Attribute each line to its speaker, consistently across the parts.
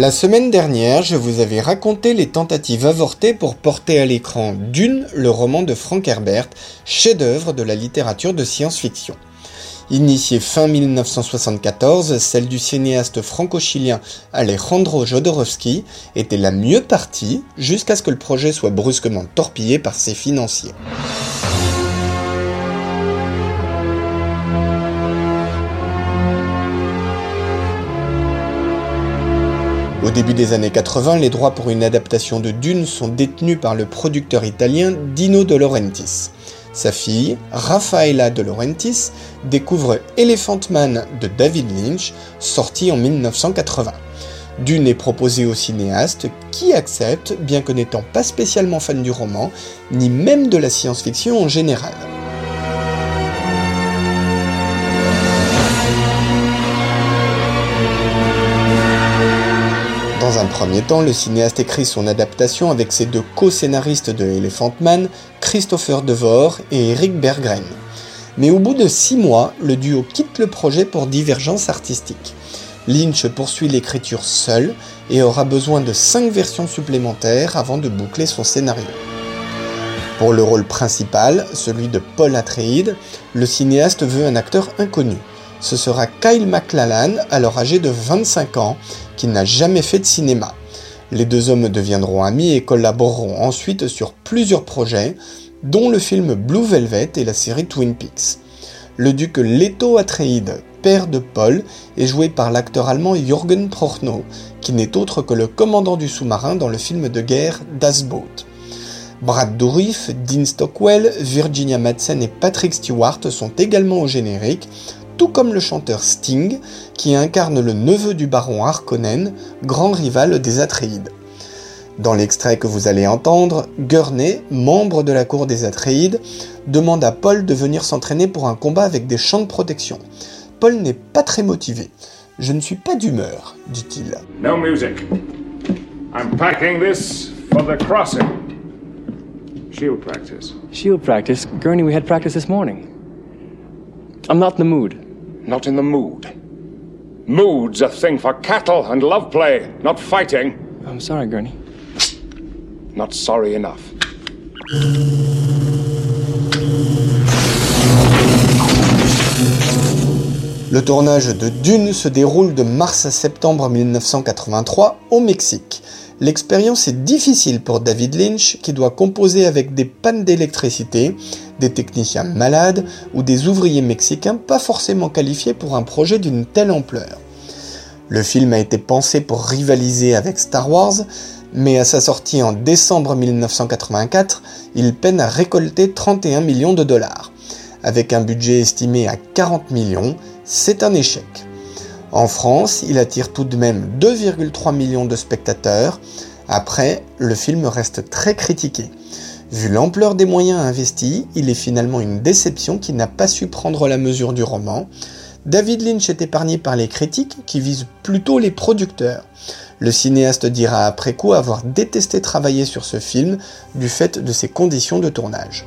Speaker 1: La semaine dernière, je vous avais raconté les tentatives avortées pour porter à l'écran Dune, le roman de Frank Herbert, chef-d'œuvre de la littérature de science-fiction. Initiée fin 1974, celle du cinéaste franco-chilien Alejandro Jodorowsky était la mieux partie jusqu'à ce que le projet soit brusquement torpillé par ses financiers. Au début des années 80, les droits pour une adaptation de Dune sont détenus par le producteur italien Dino De Laurentiis. Sa fille, Raffaella De Laurentiis, découvre Elephant Man de David Lynch, sorti en 1980. Dune est proposé au cinéaste qui accepte, bien que n'étant pas spécialement fan du roman, ni même de la science-fiction en général. Premier temps, le cinéaste écrit son adaptation avec ses deux co-scénaristes de Elephant Man, Christopher Devore et Eric Berggren. Mais au bout de six mois, le duo quitte le projet pour divergence artistique. Lynch poursuit l'écriture seul et aura besoin de cinq versions supplémentaires avant de boucler son scénario. Pour le rôle principal, celui de Paul Atreides, le cinéaste veut un acteur inconnu. Ce sera Kyle MacLachlan, alors âgé de 25 ans, qui n'a jamais fait de cinéma. Les deux hommes deviendront amis et collaboreront ensuite sur plusieurs projets, dont le film Blue Velvet et la série Twin Peaks. Le duc Leto Atreides, père de Paul, est joué par l'acteur allemand Jürgen Prochnow, qui n'est autre que le commandant du sous-marin dans le film de guerre Das Boot. Brad Dourif, Dean Stockwell, Virginia Madsen et Patrick Stewart sont également au générique, tout comme le chanteur Sting, qui incarne le neveu du baron Harkonnen, grand rival des Atreides. Dans l'extrait que vous allez entendre, Gurney, membre de la cour des Atreides, demande à Paul de venir s'entraîner pour un combat avec des champs de protection. Paul n'est pas très motivé. Je ne suis pas d'humeur, dit-il.
Speaker 2: No music. I'm packing this for the crossing. Shield practice.
Speaker 3: Shield practice? Gurney, we had practice this morning. I'm not in the mood.
Speaker 2: Not in the mood. Mood's a thing for cattle and love play, not fighting.
Speaker 3: I'm sorry, Gurney.
Speaker 2: Not sorry enough.
Speaker 1: Le tournage de Dune se déroule de mars à septembre 1983 au Mexique. L'expérience est difficile pour David Lynch qui doit composer avec des pannes d'électricité, des techniciens malades ou des ouvriers mexicains pas forcément qualifiés pour un projet d'une telle ampleur. Le film a été pensé pour rivaliser avec Star Wars, mais à sa sortie en décembre 1984, il peine à récolter 31 millions de dollars. Avec un budget estimé à 40 millions, c'est un échec. En France, il attire tout de même 2,3 millions de spectateurs. Après, le film reste très critiqué. Vu l'ampleur des moyens investis, il est finalement une déception qui n'a pas su prendre la mesure du roman. David Lynch est épargné par les critiques qui visent plutôt les producteurs. Le cinéaste dira après coup avoir détesté travailler sur ce film du fait de ses conditions de tournage.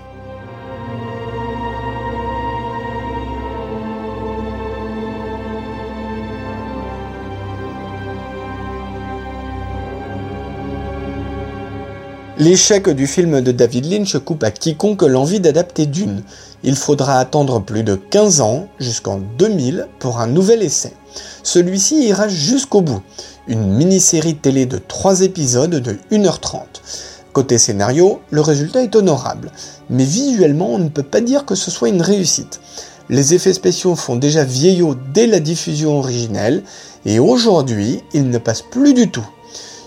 Speaker 1: L'échec du film de David Lynch coupe à quiconque l'envie d'adapter Dune. Il faudra attendre plus de 15 ans, jusqu'en 2000, pour un nouvel essai. Celui-ci ira jusqu'au bout. Une mini-série télé de 3 épisodes de 1h30. Côté scénario, le résultat est honorable, mais visuellement on ne peut pas dire que ce soit une réussite. Les effets spéciaux font déjà vieillot dès la diffusion originelle, et aujourd'hui ils ne passent plus du tout.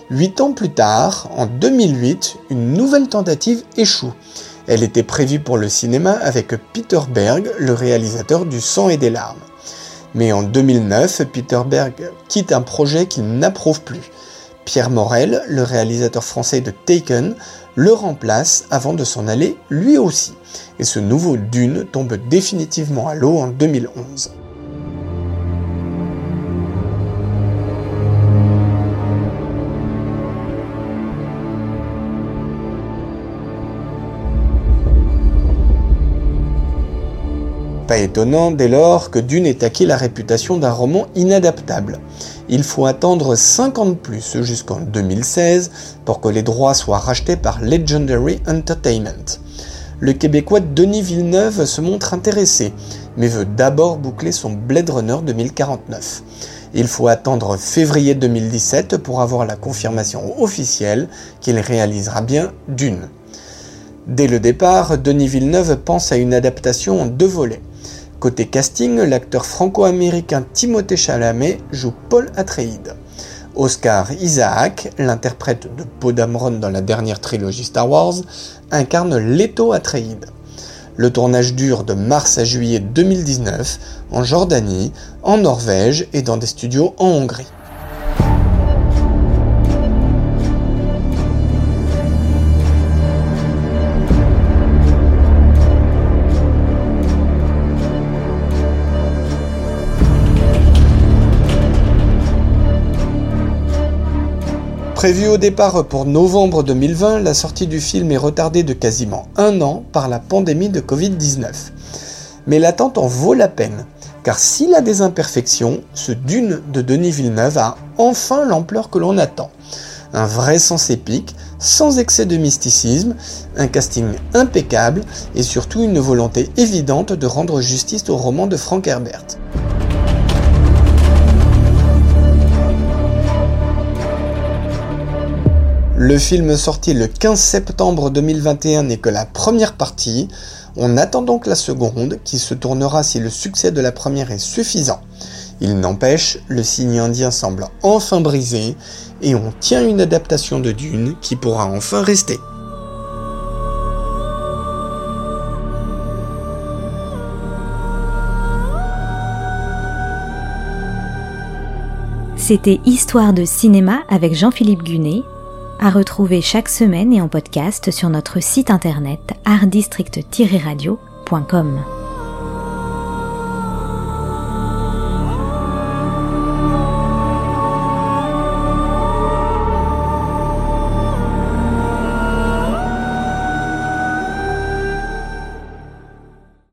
Speaker 1: Huit ans plus tard, en 2008, une nouvelle tentative échoue. Elle était prévue pour le cinéma avec Peter Berg, le réalisateur du Sang et des larmes. Mais en 2009, Peter Berg quitte un projet qu'il n'approuve plus. Pierre Morel, le réalisateur français de Taken, le remplace avant de s'en aller lui aussi. Et ce nouveau Dune tombe définitivement à l'eau en 2011. Pas étonnant dès lors que Dune ait acquis la réputation d'un roman inadaptable. Il faut attendre 50 plus jusqu'en 2016 pour que les droits soient rachetés par Legendary Entertainment. Le Québécois Denis Villeneuve se montre intéressé, mais veut d'abord boucler son Blade Runner 2049. Il faut attendre février 2017 pour avoir la confirmation officielle qu'il réalisera bien Dune. Dès le départ, Denis Villeneuve pense à une adaptation en deux volets. Côté casting, l'acteur franco-américain Timothée Chalamet joue Paul Atreides. Oscar Isaac, l'interprète de Poe Dameron dans la dernière trilogie Star Wars, incarne Leto Atreides. Le tournage dure de mars à juillet 2019 en Jordanie, en Norvège et dans des studios en Hongrie. Prévu au départ pour novembre 2020, la sortie du film est retardée de quasiment un an par la pandémie de Covid-19. Mais l'attente en vaut la peine, car s'il a des imperfections, ce Dune de Denis Villeneuve a enfin l'ampleur que l'on attend. Un vrai sens épique, sans excès de mysticisme, un casting impeccable et surtout une volonté évidente de rendre justice au roman de Frank Herbert. Le film sorti le 15 septembre 2021 n'est que la première partie. On attend donc la seconde qui se tournera si le succès de la première est suffisant. Il n'empêche, le signe indien semble enfin brisé et on tient une adaptation de Dune qui pourra enfin rester.
Speaker 4: C'était Histoire de cinéma avec Jean-Philippe Gunet à retrouver chaque semaine et en podcast sur notre site internet artdistrict-radio.com.